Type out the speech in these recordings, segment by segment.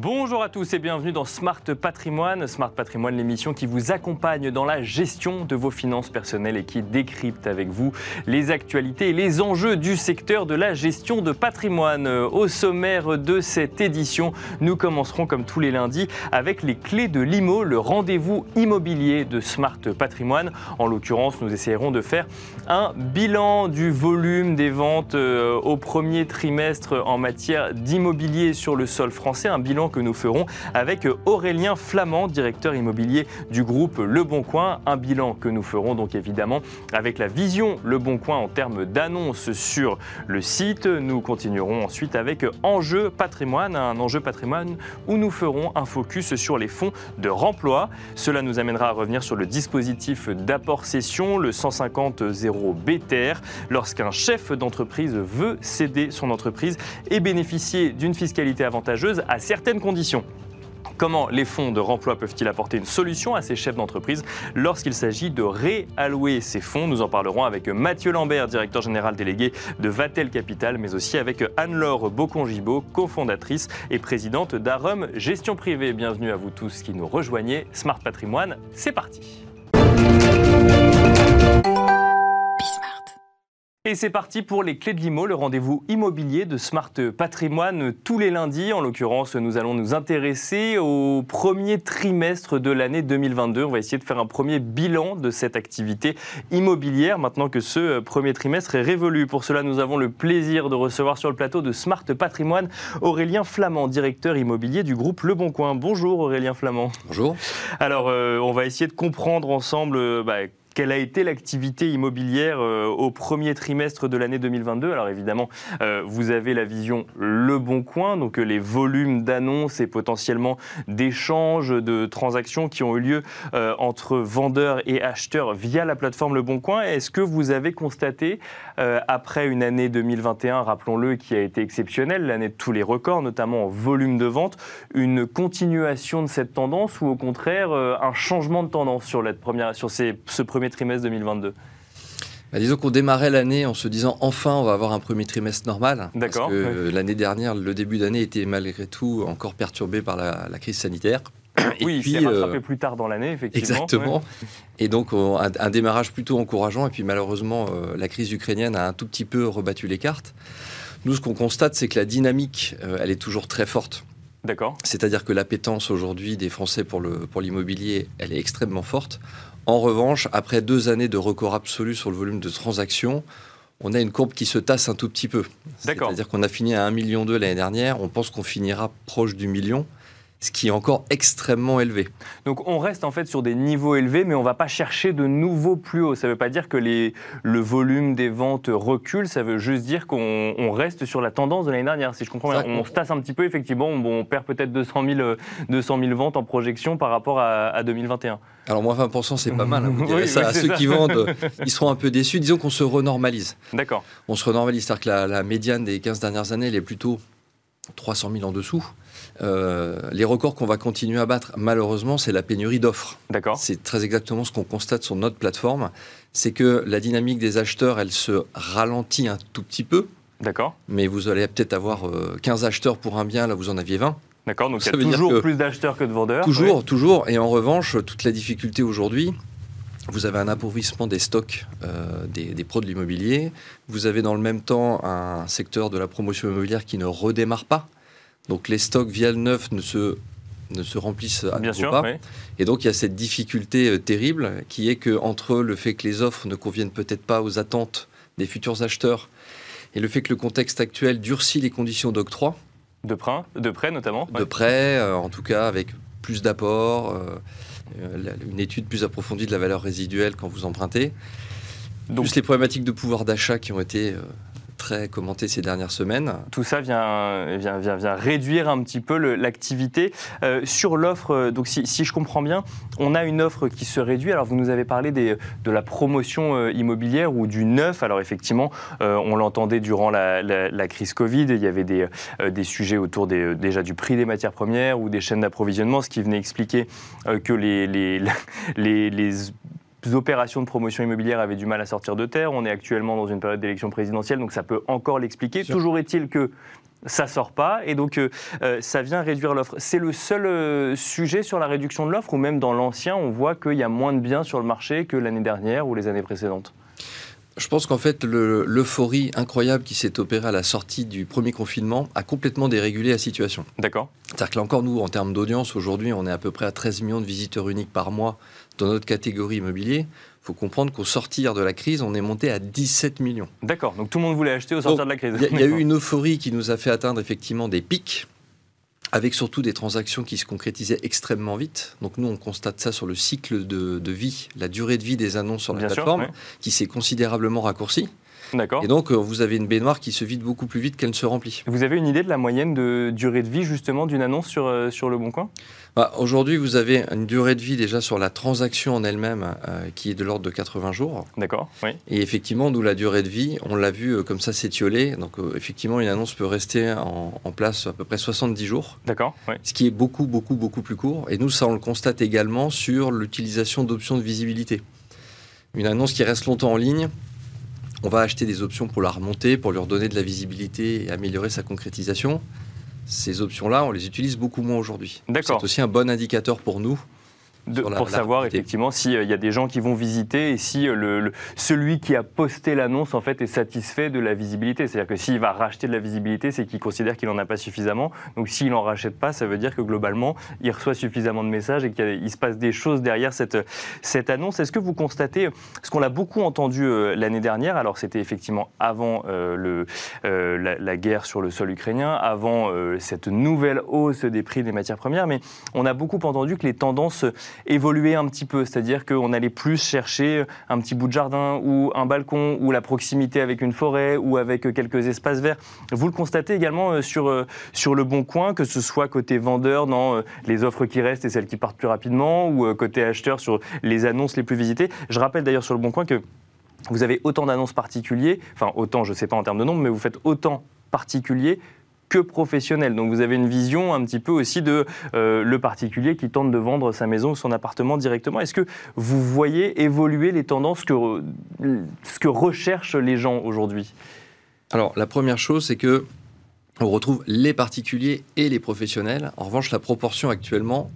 Bonjour à tous et bienvenue dans Smart Patrimoine. Smart Patrimoine, l'émission qui vous accompagne dans la gestion de vos finances personnelles et qui décrypte avec vous les actualités et les enjeux du secteur de la gestion de patrimoine. Au sommaire de cette édition, nous commencerons comme tous les lundis avec les clés de l'IMO, le rendez-vous immobilier de Smart Patrimoine. En l'occurrence, nous essayerons de faire un bilan du volume des ventes euh, au premier trimestre en matière d'immobilier sur le sol français, un bilan nous ferons avec Aurélien Flamand, directeur immobilier du groupe Le Bon Coin. Un bilan que nous ferons donc évidemment avec la vision Le Bon Coin en termes d'annonces sur le site. Nous continuerons ensuite avec Enjeu patrimoine, un enjeu patrimoine où nous ferons un focus sur les fonds de remploi. Cela nous amènera à revenir sur le dispositif d'apport session, le 150 0 BTR, lorsqu'un chef d'entreprise veut céder son entreprise et bénéficier d'une fiscalité avantageuse à certaines conditions. Comment les fonds de remploi peuvent-ils apporter une solution à ces chefs d'entreprise lorsqu'il s'agit de réallouer ces fonds? Nous en parlerons avec Mathieu Lambert, directeur général délégué de Vatel Capital, mais aussi avec Anne-Laure Bocongibo, cofondatrice et présidente d'Arum Gestion Privée. Bienvenue à vous tous qui nous rejoignez. Smart Patrimoine, c'est parti. Et c'est parti pour les clés de l'IMO, le rendez-vous immobilier de Smart Patrimoine tous les lundis. En l'occurrence, nous allons nous intéresser au premier trimestre de l'année 2022. On va essayer de faire un premier bilan de cette activité immobilière maintenant que ce premier trimestre est révolu. Pour cela, nous avons le plaisir de recevoir sur le plateau de Smart Patrimoine Aurélien Flamand, directeur immobilier du groupe Le Bon Coin. Bonjour Aurélien Flamand. Bonjour. Alors, euh, on va essayer de comprendre ensemble euh, bah, quelle a été l'activité immobilière euh, au premier trimestre de l'année 2022 Alors évidemment, euh, vous avez la vision Le Bon Coin, donc euh, les volumes d'annonces et potentiellement d'échanges, de transactions qui ont eu lieu entre vendeurs et acheteurs via la plateforme Le Bon Coin. Est-ce que vous avez constaté, après une année 2021, rappelons-le, qui a été exceptionnelle, l'année de tous les records, notamment en volume de vente, une continuation de cette tendance ou au contraire un changement de tendance sur, première, sur ce premier trimestre 2022 bah, disons qu'on démarrait l'année en se disant enfin on va avoir un premier trimestre normal. D'accord. Parce que l'année dernière, le début d'année était malgré tout encore perturbé par la, crise sanitaire. Et oui, puis, c'est rattrapé euh, plus tard dans l'année, effectivement. Exactement. Et donc, un, démarrage plutôt encourageant. Et puis, malheureusement, euh, la crise ukrainienne a un tout petit peu rebattu les cartes. Nous, ce qu'on constate, c'est que la dynamique, euh, elle est toujours très forte. D'accord. C'est-à-dire que l'appétence aujourd'hui des Français pour l'immobilier, pour elle est extrêmement forte. En revanche, après deux années de record absolu sur le volume de transactions, on a une courbe qui se tasse un tout petit peu. C'est-à-dire qu'on a fini à 1,2 million l'année dernière, on pense qu'on finira proche du million ce qui est encore extrêmement élevé. Donc on reste en fait sur des niveaux élevés, mais on ne va pas chercher de nouveaux plus hauts. Ça ne veut pas dire que les, le volume des ventes recule, ça veut juste dire qu'on reste sur la tendance de l'année dernière, si je comprends bien. On se tasse un petit peu, effectivement, on, perd peut-être 200 000, 200 000 ventes en projection par rapport à, 2021. Alors moins 20%, c'est pas mal. Hein, ça. Ceux qui vendent, ils seront un peu déçus. Disons qu'on se renormalise. D'accord. On se renormalise, c'est-à-dire que la, la médiane des 15 dernières années, elle est plutôt 300 000 en dessous. Euh, les records qu'on va continuer à battre, malheureusement, c'est la pénurie d'offres. D'accord. C'est très exactement ce qu'on constate sur notre plateforme. C'est que la dynamique des acheteurs, elle se ralentit un tout petit peu. D'accord. Mais vous allez peut-être avoir 15 euh, acheteurs pour un bien, là vous en aviez 20. D'accord, donc il y a toujours plus d'acheteurs que de vendeurs. Toujours, toujours. Et en revanche, toute la difficulté aujourd'hui, vous avez un appauvrissement des stocks euh, des, des, pros de l'immobilier. Vous avez dans le même temps un secteur de la promotion immobilière qui ne redémarre pas. Donc les stocks via le neuf ne se, ne se remplissent à Bien sûr, pas. Et donc il y a cette difficulté euh, terrible qui est que entre le fait que les offres ne conviennent peut-être pas aux attentes des futurs acheteurs et le fait que le contexte actuel durcit les conditions d'octroi. De prêt, de prêt notamment De prêt, euh, en tout cas avec plus d'apports, une étude plus approfondie de la valeur résiduelle quand vous empruntez. Donc, plus les problématiques de pouvoir d'achat qui ont été commenté ces dernières semaines. Tout ça vient, vient, vient, vient réduire un petit peu l'activité. Euh, sur l'offre, euh, donc si, je comprends bien, on a une offre qui se réduit. Alors vous nous avez parlé de la promotion euh, immobilière ou du neuf. Alors effectivement, on l'entendait durant la, crise Covid, il y avait des, sujets autour déjà du prix des matières premières ou des chaînes d'approvisionnement, ce qui venait expliquer que les opérations de promotion immobilière avaient du mal à sortir de terre. On est actuellement dans une période d'élection présidentielle, donc ça peut encore l'expliquer. Toujours est-il que ça sort pas et donc euh, euh, ça vient réduire l'offre. C'est le seul euh, sujet sur la réduction de l'offre ou même dans l'ancien, on voit qu'il y a moins de biens sur le marché que l'année dernière ou les années précédentes? Je pense qu'en fait, l'euphorie incroyable qui s'est opérée à la sortie du premier confinement a complètement dérégulé la situation. D'accord. C'est-à-dire que là encore, nous, en termes d'audience, aujourd'hui, on est à peu près à 13 millions de visiteurs uniques par mois dans notre catégorie immobilier faut comprendre qu'au sortir de la crise, on est monté à 17 millions. D'accord, donc tout le monde voulait acheter au sortir de la crise. Il y, a eu une euphorie qui nous a fait atteindre effectivement des pics, avec surtout des transactions qui se concrétisaient extrêmement vite. Donc nous, on constate ça sur le cycle de, vie, la durée de vie des annonces sur la plateforme, qui s'est considérablement raccourcie. D'accord. Et donc, euh, vous avez une baignoire qui se vide beaucoup plus vite qu'elle ne se remplit. Vous avez une idée de la moyenne de durée de vie, justement, d'une annonce sur, euh, sur Le Bon Coin? Bah, Aujourd'hui, vous avez une durée de vie déjà sur la transaction en elle-même euh, qui est de l'ordre de 80 jours. D'accord, oui. Et effectivement, d'où la durée de vie, on l'a vu comme ça s'étioler. Donc, effectivement, une annonce peut rester en, en, place à peu près 70 jours. D'accord, oui. Ce qui est beaucoup, beaucoup, beaucoup plus court. Et nous, ça, on le constate également sur l'utilisation d'options de visibilité. Une annonce qui reste longtemps en ligne, on va acheter des options pour la remonter, pour lui redonner de la visibilité et améliorer sa concrétisation. Ces options-là, on les utilise beaucoup moins aujourd'hui. C'est aussi un bon indicateur pour nous pour savoir effectivement s'il euh, y a des gens qui vont visiter et si euh, le, celui qui a posté l'annonce en fait est satisfait de la visibilité. C'est-à-dire que s'il va racheter de la visibilité, c'est qu'il considère qu'il n'en a pas suffisamment. Donc s'il n'en rachète pas, ça veut dire que globalement, il reçoit suffisamment de messages et qu'il se passe des choses derrière cette, cette annonce. Est-ce que vous constatez, ce qu'on a beaucoup entendu euh, l'année dernière, alors c'était effectivement avant le, la, la, guerre sur le sol ukrainien, avant cette nouvelle hausse des prix des matières premières, mais on a beaucoup entendu que les tendances évoluer un petit peu, c'est-à-dire qu'on allait plus chercher un petit bout de jardin ou un balcon ou la proximité avec une forêt ou avec quelques espaces verts. Vous le constatez également euh, sur, euh, sur le bon coin, que ce soit côté vendeur dans euh, les offres qui restent et celles qui partent plus rapidement ou côté acheteur sur les annonces les plus visitées. Je rappelle d'ailleurs sur le bon coin que vous avez autant d'annonces particuliers, enfin autant, je ne sais pas en termes de nombre, mais vous faites autant particuliers que professionnel. Donc vous avez une vision un petit peu aussi de euh, le particulier qui tente de vendre sa maison ou son appartement directement. Est-ce que vous voyez évoluer les tendances que, ce que recherchent les gens aujourd'hui? Alors la première chose, c'est que on retrouve les particuliers et les professionnels. En revanche, la proportion actuellement,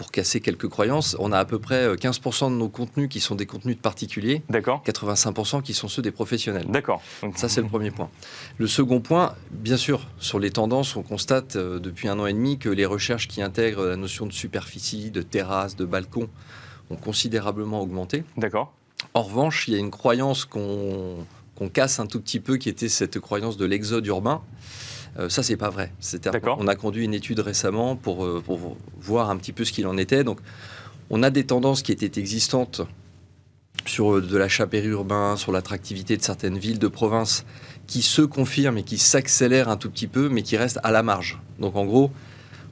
pour casser quelques croyances, on a à peu près 15% euh, de nos contenus qui sont des contenus de particuliers. D'accord. 85% qui sont ceux des professionnels. D'accord. Ça, c'est le premier point. Le second point, bien sûr, sur les tendances, on constate euh, depuis un an et demi que les recherches qui intègrent la notion de superficie, de terrasse, de balcon ont considérablement augmenté. D'accord. En revanche, il y a une croyance qu'on casse un tout petit peu, qui était cette croyance de l'exode urbain. Euh, ça, c'est pas vrai. On a conduit une étude récemment pour, euh, pour voir un petit peu ce qu'il en était. Donc, on a des tendances qui étaient existantes sur euh, de l'achat périurbain, sur l'attractivité de certaines villes de province, qui se confirment et qui s'accélèrent un tout petit peu, mais qui restent à la marge. Donc, en gros,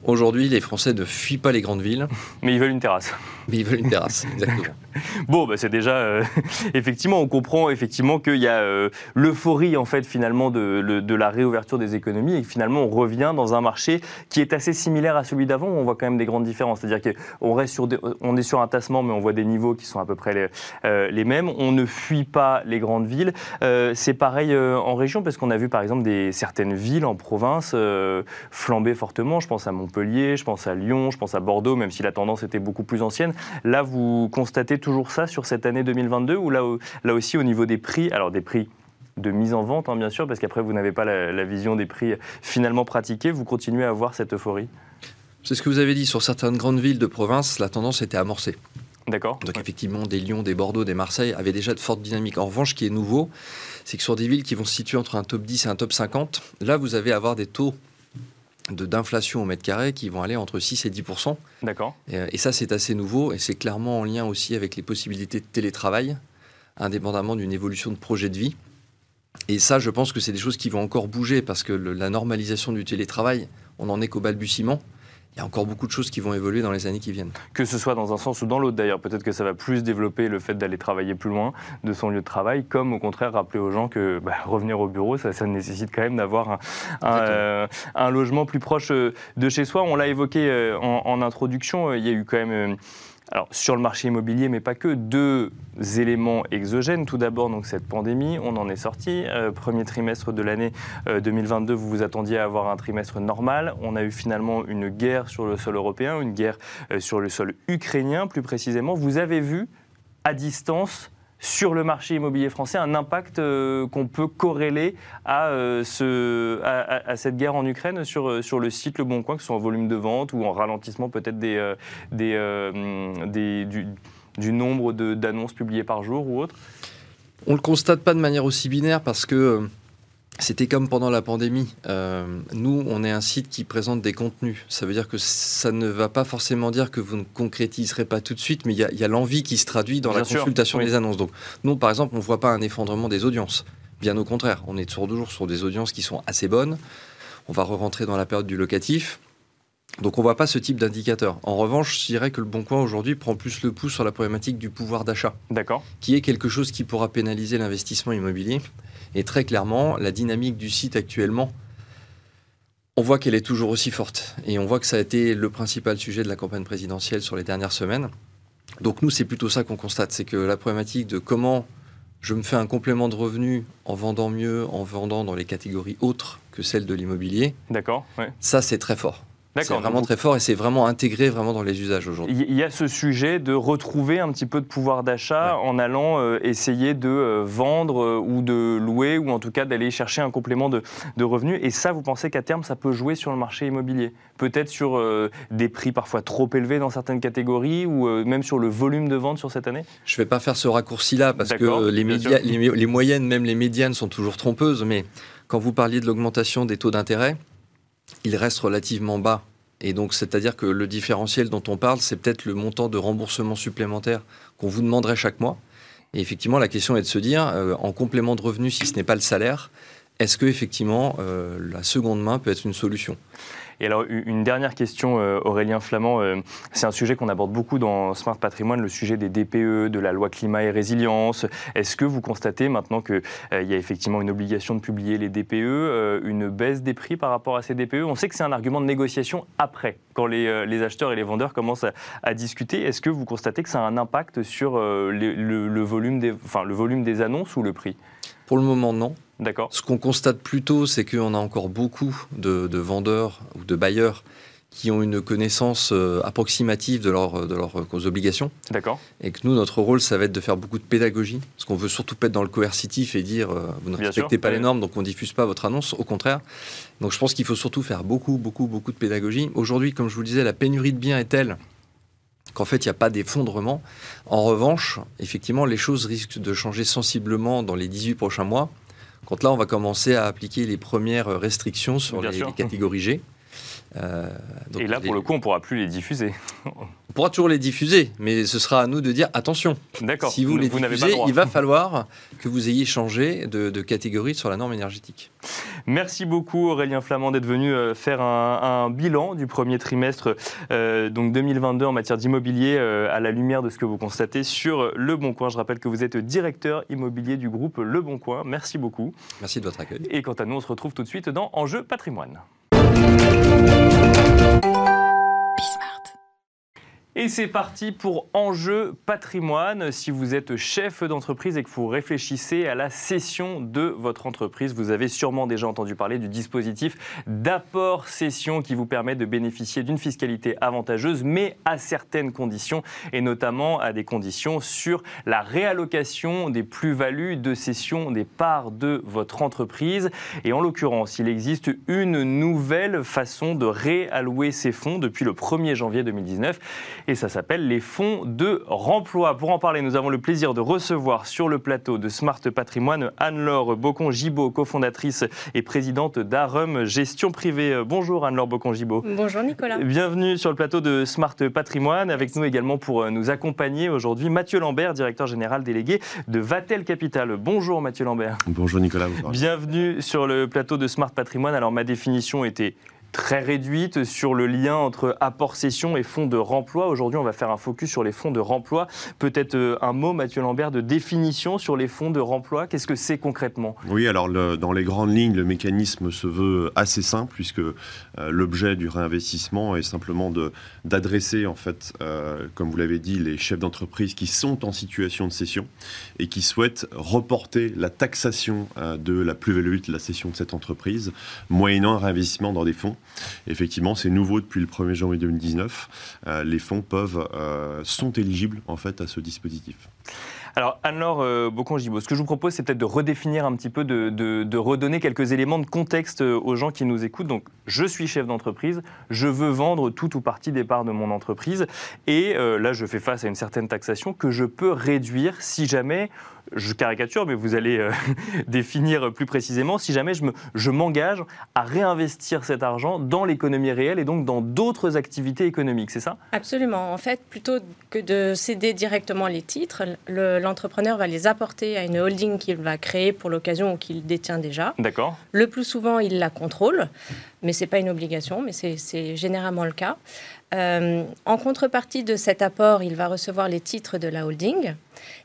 Aujourd'hui, les Français ne fuient pas les grandes villes. Mais ils veulent une terrasse. Mais ils veulent une terrasse, exactement. bon, bah, c'est déjà. Euh, effectivement, on comprend effectivement qu'il y a euh, l'euphorie, en fait, finalement, de, de, la réouverture des économies et finalement, on revient dans un marché qui est assez similaire à celui d'avant, on voit quand même des grandes différences. C'est-à-dire qu'on reste sur on est sur un tassement, mais on voit des niveaux qui sont à peu près les, euh, les mêmes. On ne fuit pas les grandes villes. c'est pareil en région, parce qu'on a vu, par exemple, des, certaines villes en province flamber fortement. Je pense à Montpellier Montpellier, je pense à Lyon, je pense à Bordeaux, même si la tendance était beaucoup plus ancienne. Là, vous constatez toujours ça sur cette année 2022 ou là, là aussi au niveau des prix, alors des prix de mise en vente, hein, bien sûr, parce qu'après, vous n'avez pas la, vision des prix finalement pratiqués, vous continuez à avoir cette euphorie? C'est ce que vous avez dit, sur certaines grandes villes de province, la tendance était amorcée. D'accord. Donc effectivement, des Lyon, des Bordeaux, des Marseille avaient déjà de fortes dynamiques. En revanche, ce qui est nouveau, c'est que sur des villes qui vont se situer entre un top 10 et un top 50, là, vous allez avoir des taux d'inflation au mètre carré qui vont aller entre 6 et 10 D'accord. Euh, et, ça, c'est assez nouveau et c'est clairement en lien aussi avec les possibilités de télétravail, indépendamment d'une évolution de projet de vie. Et ça, je pense que c'est des choses qui vont encore bouger parce que la normalisation du télétravail, on n'en est qu'au balbutiement il y a encore beaucoup de choses qui vont évoluer dans les années qui viennent. Que ce soit dans un sens ou dans l'autre d'ailleurs, peut-être que ça va plus développer le fait d'aller travailler plus loin de son lieu de travail, comme au contraire rappeler aux gens que bah, revenir au bureau, ça, nécessite quand même d'avoir euh, un, logement plus proche euh, de chez soi. On l'a évoqué euh, en, introduction, il y a eu quand même Alors sur le marché immobilier, mais pas que, deux éléments exogènes. Tout d'abord, donc cette pandémie, on en est sorti. Euh, premier trimestre de l'année 2022, vous vous attendiez à avoir un trimestre normal. On a eu finalement une guerre sur le sol européen, une guerre sur le sol ukrainien plus précisément. Vous avez vu à distance sur le marché immobilier français un impact euh, qu'on peut corréler à, euh, ce, à, cette guerre en Ukraine sur, euh, sur le site Le Bon Coin, que ce soit en volume de vente ou en ralentissement peut-être des, des, du, du, nombre d'annonces publiées par jour ou autre? On ne le constate pas de manière aussi binaire parce que c'était comme pendant la pandémie. Euh, nous, on est un site qui présente des contenus. Ça veut dire que ça ne va pas forcément dire que vous ne concrétiserez pas tout de suite, mais il y a, l'envie qui se traduit dans la consultation des annonces. Donc, nous, par exemple, on ne voit pas un effondrement des audiences. Bien au contraire, on est toujours sur des audiences qui sont assez bonnes. On va re-rentrer dans la période du locatif. Donc on ne voit pas ce type d'indicateur. En revanche, je dirais que le Bon Coin aujourd'hui prend plus le pouls sur la problématique du pouvoir d'achat. D'accord. Qui est quelque chose qui pourra pénaliser l'investissement immobilier. Et très clairement, la dynamique du site actuellement, on voit qu'elle est toujours aussi forte. Et on voit que ça a été le principal sujet de la campagne présidentielle sur les dernières semaines. Donc nous, c'est plutôt ça qu'on constate, c'est que la problématique de comment je me fais un complément de revenu en vendant mieux, en vendant dans les catégories autres que celles de l'immobilier. D'accord. Ça, c'est très fort. C'est vraiment très fort et c'est vraiment intégré vraiment dans les usages aujourd'hui. Il y a ce sujet de retrouver un petit peu de pouvoir d'achat en allant euh, essayer de euh, vendre euh, ou de louer ou en tout cas d'aller chercher un complément de, de, revenus. Et ça, vous pensez qu'à terme, ça peut jouer sur le marché immobilier? Peut-être sur des prix parfois trop élevés dans certaines catégories ou même sur le volume de vente sur cette année? Je ne vais pas faire ce raccourci-là parce que les, médias, les, les moyennes, même les médianes, sont toujours trompeuses. Mais quand vous parliez de l'augmentation des taux d'intérêt, il reste relativement bas. Et donc, c'est-à-dire que le différentiel dont on parle, c'est peut-être le montant de remboursement supplémentaire qu'on vous demanderait chaque mois. Et effectivement, la question est de se dire, euh, en complément de revenu, si ce n'est pas le salaire, est-ce que effectivement euh, la seconde main peut être une solution? Et alors, une dernière question, euh, Aurélien Flamand. Euh, c'est un sujet qu'on aborde beaucoup dans Smart Patrimoine, le sujet des DPE, de la loi climat et résilience. Est-ce que vous constatez maintenant qu'il euh, y a effectivement une obligation de publier les DPE, une baisse des prix par rapport à ces DPE On sait que c'est un argument de négociation après, quand les, acheteurs et les vendeurs commencent à, discuter. Est-ce que vous constatez que ça a un impact sur le, volume enfin, le volume des annonces ou le prix? Pour le moment, non. D'accord. Ce qu'on constate plutôt, c'est qu'on a encore beaucoup de, vendeurs ou de bailleurs qui ont une connaissance euh, approximative de, leur, de leurs obligations. D'accord. Et que nous, notre rôle, ça va être de faire beaucoup de pédagogie. Parce qu'on veut surtout pas être dans le coercitif et dire euh, vous ne respectez pas les normes, donc on ne diffuse pas votre annonce. Au contraire. Donc je pense qu'il faut surtout faire beaucoup, beaucoup, beaucoup de pédagogie. Aujourd'hui, comme je vous le disais, la pénurie de biens est telle qu'en fait, il n'y a pas d'effondrement. En revanche, effectivement, les choses risquent de changer sensiblement dans les 18 prochains mois. Quand là, on va commencer à appliquer les premières restrictions sur les, catégories G. Euh, et là, pour le coup, on ne pourra plus les diffuser. On pourra toujours les diffuser, mais ce sera à nous de dire attention. D'accord. Si vous, les diffusez, il va falloir que vous ayez changé de, catégorie sur la norme énergétique. Merci beaucoup Aurélien Flamand d'être venu euh, faire un, bilan du premier trimestre euh, donc 2022 en matière d'immobilier à la lumière de ce que vous constatez sur Le Bon Coin. Je rappelle que vous êtes directeur immobilier du groupe Le Bon Coin. Merci beaucoup. Merci de votre accueil. Et quant à nous, on se retrouve tout de suite dans Enjeu patrimoine. Et c'est parti pour Enjeu patrimoine. Si vous êtes chef d'entreprise et que vous réfléchissez à la cession de votre entreprise, vous avez sûrement déjà entendu parler du dispositif d'apport cession qui vous permet de bénéficier d'une fiscalité avantageuse, mais à certaines conditions, et notamment à des conditions sur la réallocation des plus-values de cession des parts de votre entreprise. Et en l'occurrence, il existe une nouvelle façon de réallouer ces fonds depuis le 1er janvier 2019 et ça s'appelle les fonds de remploi. Pour en parler, nous avons le plaisir de recevoir sur le plateau de Smart Patrimoine Anne-Laure Bocon-Gibaud, cofondatrice et présidente d'Arum Gestion Privée. Bonjour Anne-Laure Bocon-Gibaud. Bonjour Nicolas. Bienvenue sur le plateau de Smart Patrimoine. Avec nous également pour euh, nous accompagner aujourd'hui Mathieu Lambert, directeur général délégué de Vatel Capital. Bonjour Mathieu Lambert. Bonjour Nicolas. Bienvenue sur le plateau de Smart Patrimoine. Alors ma définition était très réduite sur le lien entre apport-cession et fonds de remploi. Aujourd'hui, on va faire un focus sur les fonds de remploi. Peut-être euh, un mot, Mathieu Lambert, de définition sur les fonds de remploi. Qu'est-ce que c'est concrètement? Oui, alors dans les grandes lignes, le mécanisme se veut assez simple puisque euh, l'objet du réinvestissement est simplement d'adresser, en fait, euh, comme vous l'avez dit, les chefs d'entreprise qui sont en situation de cession et qui souhaitent reporter la taxation de la plus-value de la cession de cette entreprise, moyennant un réinvestissement dans des fonds Effectivement, c'est nouveau depuis le 1er janvier 2019. Euh, les fonds peuvent, euh, sont éligibles en fait à ce dispositif. Alors, Anne-Laure euh, Bocon-Gibaud, ce que je vous propose, c'est peut-être de redéfinir un petit peu, de, redonner quelques éléments de contexte aux gens qui nous écoutent. Donc, je suis chef d'entreprise, je veux vendre tout ou partie des parts de mon entreprise, et là, je fais face à une certaine taxation que je peux réduire si jamais je caricature, mais vous allez euh, définir plus précisément, si jamais je m'engage à réinvestir cet argent dans l'économie réelle et donc dans d'autres activités économiques, c'est ça? Absolument. En fait, plutôt que de céder directement les titres, l'entrepreneur va les apporter à une holding qu'il va créer pour l'occasion ou qu'il détient déjà. D'accord. Le plus souvent, il la contrôle, mais ce n'est pas une obligation, mais c'est généralement le cas. Euh, en contrepartie de cet apport, il va recevoir les titres de la holding.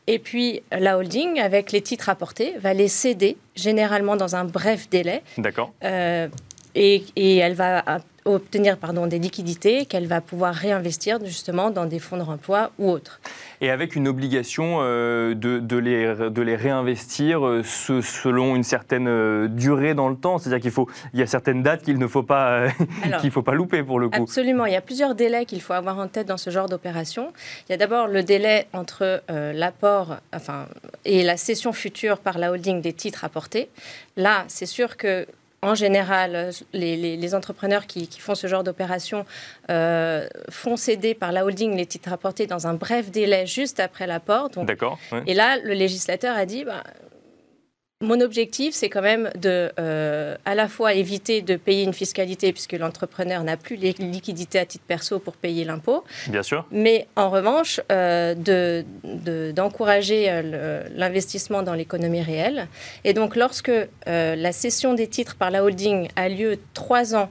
Et puis, la holding, avec les titres apportés, va les céder, généralement dans un bref délai. D'accord. Euh, et, et, elle va obtenir pardon, des liquidités qu'elle va pouvoir réinvestir justement dans des fonds de remploi ou autres. Et avec une obligation euh, de, de, les, de les réinvestir euh, selon une certaine euh, durée dans le temps. C'est-à-dire qu'il faut, il y a certaines dates qu'il ne faut pas, qu'il faut pas louper pour le coup. Absolument. Il y a plusieurs délais qu'il faut avoir en tête dans ce genre d'opération. Il y a d'abord le délai entre l'apport, enfin, et la cession future par la holding des titres apportés. Là, c'est sûr que en général, les, entrepreneurs qui, font ce genre d'opération euh, font céder par la holding les titres apportés dans un bref délai juste après l'apport. D'accord. Et là, le législateur a dit, bah, mon objectif, c'est quand même de, euh, à la fois éviter de payer une fiscalité puisque l'entrepreneur n'a plus les liquidités à titre perso pour payer l'impôt. Bien sûr. Mais en revanche, euh, d'encourager euh, l'investissement dans l'économie réelle. Et donc, lorsque la cession des titres par la holding a lieu trois ans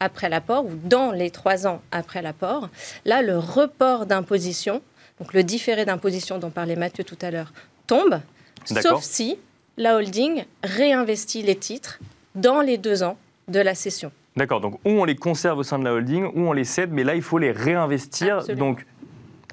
après l'apport ou dans les trois ans après l'apport, là, le report d'imposition, donc le différé d'imposition dont parlait Mathieu tout à l'heure, tombe, sauf si la holding réinvestit les titres dans les deux ans de la cession. D'accord, donc ou on les conserve au sein de la holding, ou on les cède, mais là il faut les réinvestir. Donc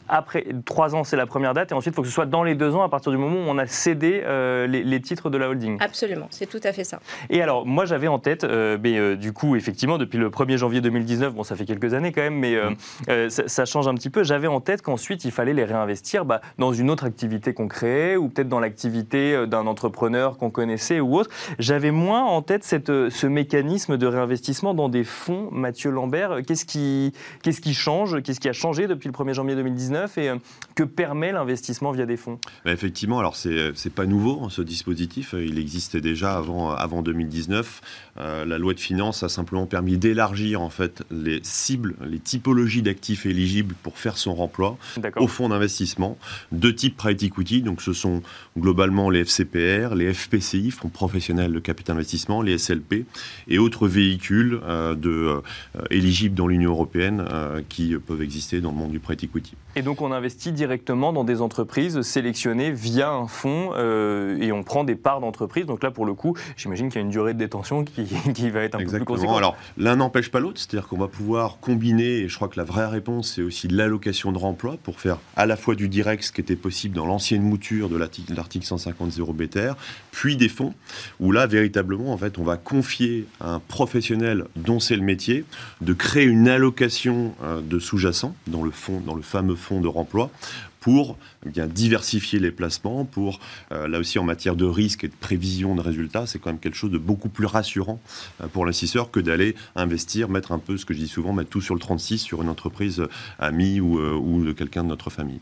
après trois ans, c'est la première date, et ensuite, il faut que ce soit dans les deux ans, à partir du moment où on a cédé euh, les, titres de la holding. Absolument, c'est tout à fait ça. Et alors, moi, j'avais en tête, euh, mais euh, du coup, effectivement, depuis le 1er janvier 2019, bon, ça fait quelques années quand même, mais mm. ça, change un petit peu. J'avais en tête qu'ensuite, il fallait les réinvestir bah, dans une autre activité qu'on créait, ou peut-être dans l'activité d'un entrepreneur qu'on connaissait ou autre. J'avais moins en tête cette, ce mécanisme de réinvestissement dans des fonds. Mathieu Lambert, qu'est-ce qui, qu'est-ce qui change? Qu'est-ce qui a changé depuis le 1er janvier 2019 et euh, que permet l'investissement via des fonds? Bah, Effectivement, alors c'est pas nouveau hein, ce dispositif, il existait déjà avant, avant 2019. Euh, la loi de finances a simplement permis d'élargir en fait les cibles, les typologies d'actifs éligibles pour faire son remploi au fonds d'investissement de type private equity. Donc ce sont globalement les FCPR, les FPCI, fonds professionnels de capital investissement, les SLP et autres véhicules euh, de, éligibles dans l'Union européenne qui peuvent exister dans le monde du private equity. Et donc on investit directement dans des entreprises sélectionnées via un fonds euh, et on prend des parts d'entreprise. Donc là, pour le coup, j'imagine qu'il y a une durée de détention qui, va être un peu plus conséquente. Alors l'un n'empêche pas l'autre, c'est-à-dire qu'on va pouvoir combiner, et je crois que la vraie réponse, c'est aussi l'allocation de remploi pour faire à la fois du direct, ce qui était possible dans l'ancienne mouture de l'article 150 0 BTR, puis des fonds, où là, véritablement, en fait, on va confier à un professionnel dont c'est le métier de créer une allocation euh, de sous-jacent dans le fond, dans le fameux fonds de remploi pour eh bien diversifier les placements, pour euh, là aussi en matière de risque et de prévision de résultats, c'est quand même quelque chose de beaucoup plus rassurant euh, pour l'investisseur que d'aller investir, mettre un peu ce que je dis souvent, mettre tout sur le 36 sur une entreprise amie euh, ou de quelqu'un de notre famille.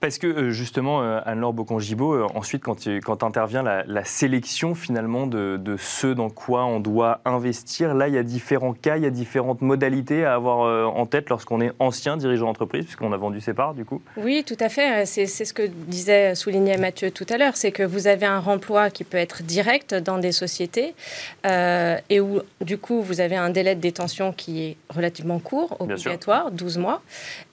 Parce que euh, justement, euh, Anne-Laure Bocongibo, euh, ensuite, quand, quand intervient la, la, sélection finalement de, de, ce dans quoi on doit investir, là, il y a différents cas, il y a différentes modalités à avoir en tête lorsqu'on est ancien dirigeant d'entreprise, puisqu'on a vendu ses parts, du coup. Oui, tout à fait. C'est ce que disait, soulignait Mathieu tout à l'heure, c'est que vous avez un remploi qui peut être direct dans des sociétés euh, et où, du coup, vous avez un délai de détention qui est relativement court, obligatoire, 12 mois,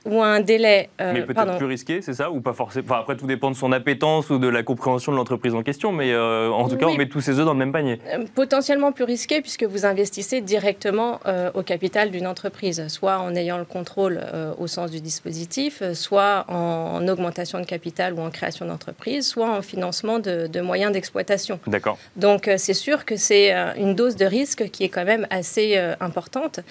ou un délai... Euh, mais peut-être plus risqué, c'est ça Ou pas forcément enfin, Après, tout dépend de son appétence ou de la compréhension de l'entreprise en question, mais euh, en tout cas, on met tous ses œufs dans le même panier. Euh, potentiellement plus risqué puisque vous investissez directement au capital d'une entreprise, soit en ayant le contrôle au sens du dispositif, soit en, augmentation de capital ou en création d'entreprise, soit en financement de, de moyens d'exploitation. D'accord. Donc, c'est sûr que c'est une dose de risque qui est quand même assez importante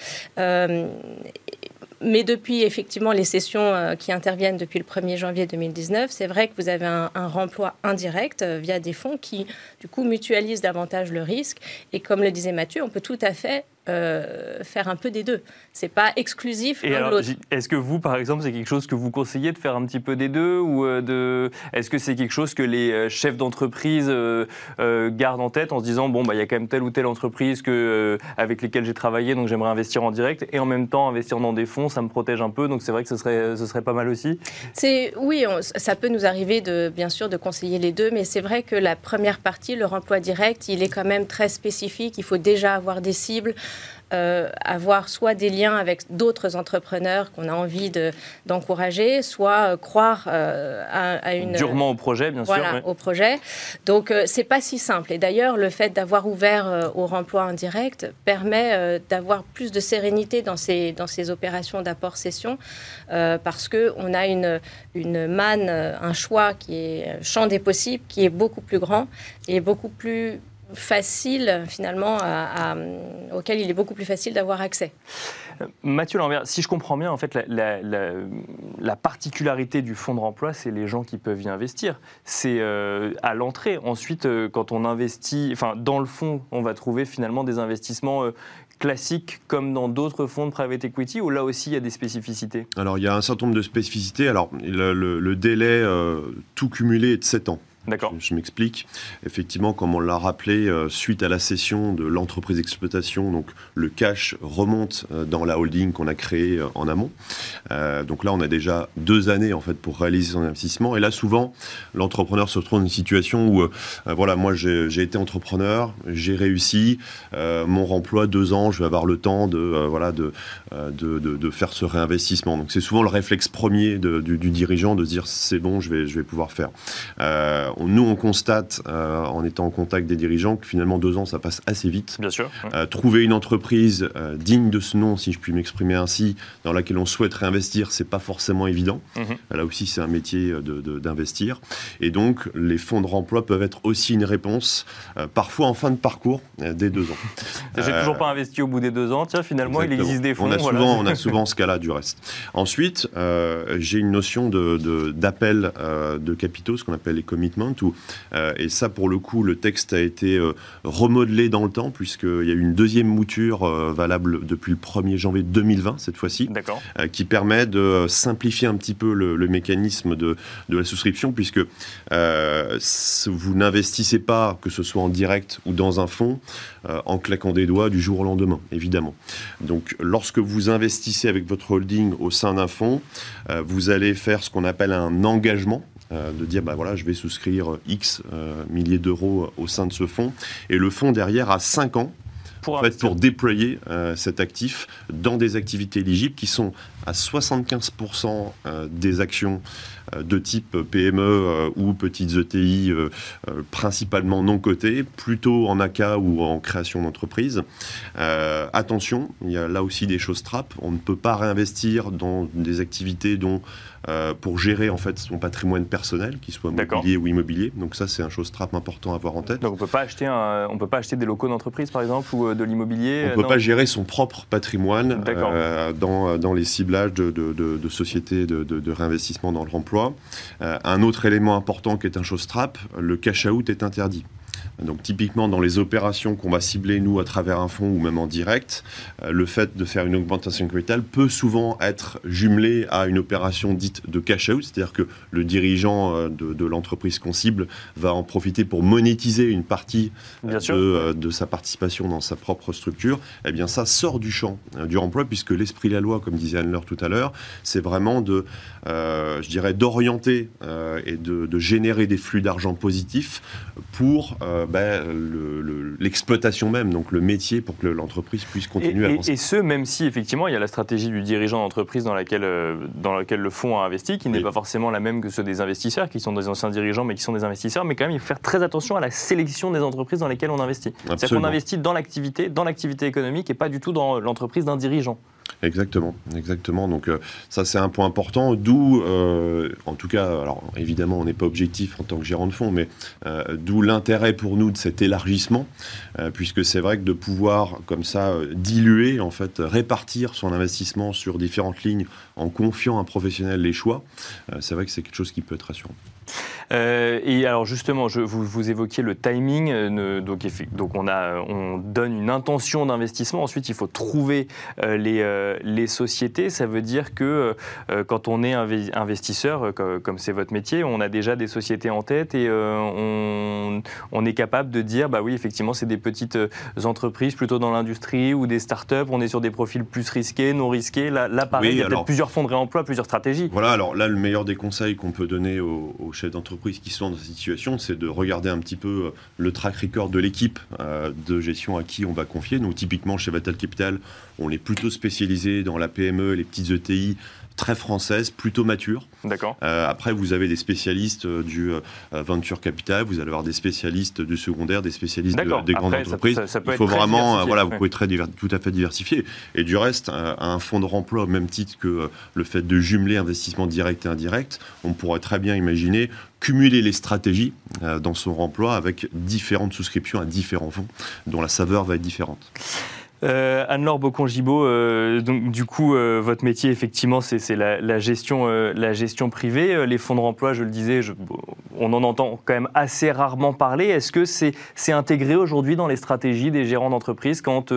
mais depuis effectivement les sessions euh, qui interviennent depuis le 1er janvier 2019, c'est vrai que vous avez un, remploi indirect euh, via des fonds qui, du coup, mutualisent davantage le risque. Et comme le disait Mathieu, on peut tout à fait euh, faire un peu des deux. C'est pas exclusif l'un de l'autre. Est-ce que vous, par exemple, c'est quelque chose que vous conseillez de faire un petit peu des deux ou euh, de Est-ce que c'est quelque chose que les euh, chefs d'entreprise gardent en tête en se disant bon bah il y a quand même telle ou telle entreprise que avec lesquelles j'ai travaillé donc j'aimerais investir en direct et en même temps investir dans des fonds ça me protège un peu donc c'est vrai que ce serait ce serait pas mal aussi. C'est oui ça peut nous arriver de bien sûr de conseiller les deux mais c'est vrai que la première partie le remploi direct il est quand même très spécifique il faut déjà avoir des cibles euh, avoir soit des liens avec d'autres entrepreneurs qu'on a envie d'encourager, soit euh, croire euh, à, une... Durement au projet, bien sûr. Voilà, au projet. Donc, c'est pas si simple. Et d'ailleurs, le fait d'avoir ouvert au remploi indirect permet d'avoir plus de sérénité dans ces, dans ces opérations d'apport-cession parce qu'on a une, une manne, un choix qui est champ des possibles, qui est beaucoup plus grand et beaucoup plus facile finalement auquel il est beaucoup plus facile d'avoir accès. Euh, Mathieu Lambert, si je comprends bien, en fait, la, particularité du fonds de remploi, c'est les gens qui peuvent y investir. C'est euh, à l'entrée. Ensuite, euh, quand on investit, enfin, dans le fonds, on va trouver finalement des investissements classiques comme dans d'autres fonds de private equity ou là aussi il y a des spécificités? Alors il y a un certain nombre de spécificités. Alors le, le délai tout cumulé est de 7 ans. D'accord. Je, m'explique. Effectivement, comme on l'a rappelé, euh, suite à la cession de l'entreprise d'exploitation, donc le cash remonte euh, dans la holding qu'on a créée euh, en amont. donc là, on a déjà deux années en fait pour réaliser son investissement. Et là, souvent, l'entrepreneur se retrouve dans une situation où, voilà, moi, j'ai été entrepreneur, j'ai réussi, mon remploi deux ans, je vais avoir le temps de, voilà, de, de, de, faire ce réinvestissement. Donc c'est souvent le réflexe premier du, du, dirigeant de dire c'est bon, je vais, je vais pouvoir faire nous, on constate, euh, en étant en contact des dirigeants, que finalement, deux ans, ça passe assez vite. Bien sûr. Euh, trouver une entreprise euh, digne de ce nom, si je puis m'exprimer ainsi, dans laquelle on souhaite réinvestir, c'est pas forcément évident. Mhm. Là aussi, c'est un métier d'investir. Et donc, les fonds de remploi peuvent être aussi une réponse, parfois en fin de parcours, des deux ans. J'ai toujours pas investi au bout des deux ans. Tiens, finalement, il existe des fonds. On a, souvent, on a souvent ce cas-là, du reste. Ensuite, j'ai une notion d'appel de, de, capitaux, ce qu'on appelle les commitments euh, et ça, pour le coup, le texte a été euh, remodelé dans le temps, puisqu'il y a eu une deuxième mouture euh, valable depuis le 1er janvier 2020, cette fois-ci, qui permet de simplifier un petit peu le, mécanisme de, de, la souscription, puisque vous n'investissez pas, que ce soit en direct ou dans un fonds, en claquant des doigts du jour au lendemain, évidemment. Donc, lorsque vous investissez avec votre holding au sein d'un fonds, vous allez faire ce qu'on appelle un engagement euh, de dire bah voilà, je vais souscrire X euh, milliers d'euros au sein de ce fonds. Et le fonds derrière a 5 ans pour, fait, pour déployer euh, cet actif dans des activités éligibles qui sont à 75% des actions de type PME ou petites ETI, principalement non cotées, plutôt en AK ou en création d'entreprise. attention, il y a là aussi des choses trappes. On ne peut pas réinvestir dans des activités dont euh, pour gérer en fait son patrimoine personnel, qu'il soit mobilier ou immobilier. Donc ça, c'est un chose très important à avoir en tête. Donc on peut pas acheter, on peut pas acheter des locaux d'entreprise par exemple ou euh, de l'immobilier. On ne peut pas gérer son propre patrimoine euh, dans, dans, les ciblages de, de, de, sociétés de, réinvestissement dans l'emploi. un autre élément important qui est un chose trap, le cash out est interdit. Donc typiquement dans les opérations qu'on va cibler nous à travers un fonds ou même en direct, euh, le fait de faire une augmentation de capital peut souvent être jumelé à une opération dite de cash out, c'est-à-dire que le dirigeant euh, de, de l'entreprise qu'on cible va en profiter pour monétiser une partie de, euh, de sa participation dans sa propre structure. Eh bien ça sort du champ du emploi puisque l'esprit de la loi, comme disait Anne-Laure tout à l'heure, c'est vraiment de, euh, je dirais, d'orienter euh, et de, de générer des flux d'argent positifs pour euh, le- le- l'exploitation même, donc le métier pour que l'entreprise puisse continuer à et- avancer. et ce, même si effectivement il y a la stratégie du dirigeant d'entreprise dans laquelle, euh, dans laquelle le fonds a investi, qui n'est pas forcément la même que ceux des investisseurs, qui sont des anciens dirigeants, mais qui sont des investisseurs. Mais quand même, il faut faire très attention à la sélection des entreprises dans lesquelles on investit. C'est-à-dire qu'on investit dans l'activité, dans l'activité économique, et pas du tout dans l'entreprise d'un dirigeant. Exactement, exactement. Donc euh, ça c'est un point important. D'où, euh, en tout cas, alors évidemment on n'est pas objectif en tant que gérant de fonds, mais euh, d'où l'intérêt pour nous de cet élargissement, puisque c'est vrai que de pouvoir comme ça diluer, en fait, répartir son investissement sur différentes lignes en confiant à un professionnel les choix, c'est vrai que c'est quelque chose qui peut être rassurant. Euh, et alors justement, je, vous, vous évoquiez le timing. euh, donc, donc on, a, on donne une intention d'investissement. Ensuite, il faut trouver euh, les, euh, les sociétés. Ça veut dire que euh, quand on est inve- investisseur, euh, co- comme c'est votre métier, on a déjà des sociétés en tête et euh, on, on est capable de dire, bah oui, effectivement, c'est des petites euh, entreprises plutôt dans l'industrie ou des startups. On est sur des profils plus risqués, non risqués. Là, là pareil, Oui, il y a alors- peut-être plusieurs fonds de réemploi, plusieurs stratégies. Voilà, alors là, le meilleur des conseils qu'on peut donner aux, aux chefs d'entreprise qui sont dans cette situation, c'est de regarder un petit peu euh, le track record de l'équipe euh, de gestion à qui on va confier. Nous, typiquement, chez Vatal Capital, on est plutôt spécialisé dans la PME, les petites ETI très françaises, plutôt matures. D'accord. Euh, après, vous avez des spécialistes euh, du euh, venture capital, vous allez avoir des spécialistes du secondaire, des spécialistes de- des grandes Après, entreprises. ça- ça peut Il faut vraiment, voilà, vous pouvez très tout à fait diversifier. Et du reste, un fonds de remploi, au même titre que le fait de jumeler investissement direct et indirect, on pourrait très bien imaginer cumuler les stratégies dans son remploi avec différentes souscriptions à différents fonds dont la saveur va être différente. Euh, Anne-Laure Bocon-Gibaud, euh, donc du coup, euh, votre métier, effectivement, c'est la, gestion, euh, la gestion privée. Les fonds de remploi, je le disais, on en entend quand même assez rarement parler. Est-ce que c'est intégré aujourd'hui dans les stratégies des gérants d'entreprise quand,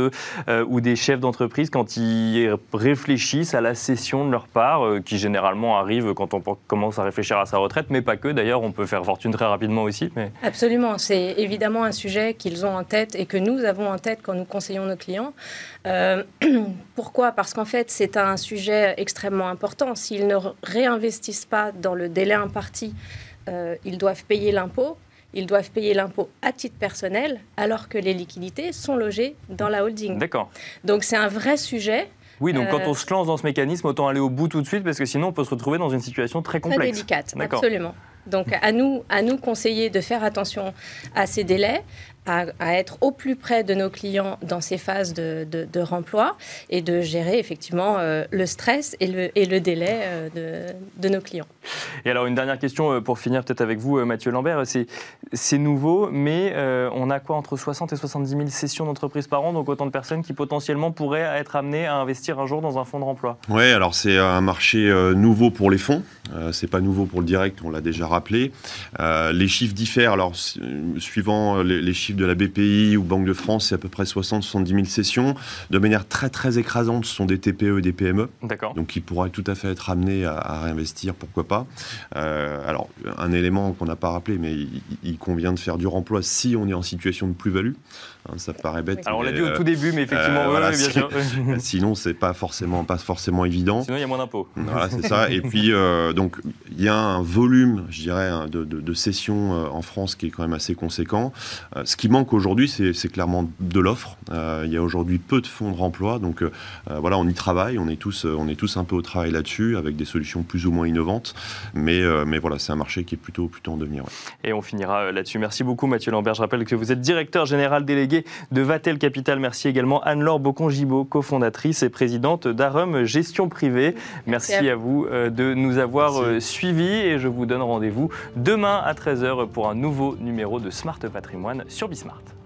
ou des chefs d'entreprise quand ils réfléchissent à la cession de leur part, qui généralement arrive quand on commence à réfléchir à sa retraite, mais pas que. D'ailleurs, on peut faire fortune très rapidement aussi. Mais... Absolument, c'est évidemment un sujet qu'ils ont en tête et que nous avons en tête quand nous conseillons nos clients. Euh, pourquoi? Parce qu'en fait, c'est un sujet extrêmement important. S'ils ne réinvestissent pas dans le délai imparti, euh, ils doivent payer l'impôt. Ils doivent payer l'impôt à titre personnel, alors que les liquidités sont logées dans la holding. D'accord. Donc c'est un vrai sujet. Oui, donc Euh, quand on se lance dans ce mécanisme, autant aller au bout tout de suite, parce que sinon on peut se retrouver dans une situation très Très complexe. délicate, D'accord. absolument. Donc à nous, à nous conseiller de faire attention à ces délais, à, à être au plus près de nos clients dans ces phases de, de- de remploi et de gérer effectivement euh, le stress et le, et le délai euh, de, de nos clients. Et alors une dernière question euh, pour finir peut-être avec vous, Mathieu Lambert. C'est, nouveau, mais euh, on a quoi entre 60 et 70 000 sessions d'entreprise par an, donc autant de personnes qui potentiellement pourraient être amenées à investir un jour dans un fonds de remploi? Oui, alors c'est un marché euh, nouveau pour les fonds. Euh, c'est pas nouveau pour le direct, on l'a déjà rappelé. Euh, les chiffres diffèrent. Alors, su- suivant les, les chiffres de la BPI ou Banque de France, c'est à peu près 60-70 000 sessions. De manière très très écrasante, ce sont des TPE et des PME. D'accord. Donc, qui pourraient tout à fait être amenés à, à réinvestir, pourquoi pas. Euh, alors, un élément qu'on n'a pas rappelé, mais il, il convient de faire du remploi si on est en situation de plus-value. Hein, ça paraît bête. Alors on l'a dit au euh, tout début, mais effectivement, euh, voilà, oui, bien sûr. Sinon, c'est pas forcément, pas forcément évident. Sinon il y a moins d'impôts. Voilà, c'est ça. Et puis, euh, donc, il y a un volume, je dirais, hein, de, de, de sessions en France qui est quand même assez conséquent. Ce qui manque aujourd'hui, c'est clairement de l'offre. Euh, il y a aujourd'hui peu de fonds de remploi. Donc, euh, euh, voilà, on y travaille. On est tous, on est tous un peu au travail là-dessus, avec des solutions plus ou moins innovantes. Mais, euh, mais voilà, c'est un marché qui est plutôt, plutôt en devenir. ouais. Et on finira là-dessus. Merci beaucoup Mathieu Lambert. Je rappelle que vous êtes directeur général délégué de Vatel Capital. Merci également Anne-Laure Bocon-Gibaud, cofondatrice et présidente d'Arum Gestion Privée. Merci, Merci à vous de nous avoir suivis et je vous donne rendez-vous demain à 13h pour un nouveau numéro de Smart Patrimoine sur Bismart.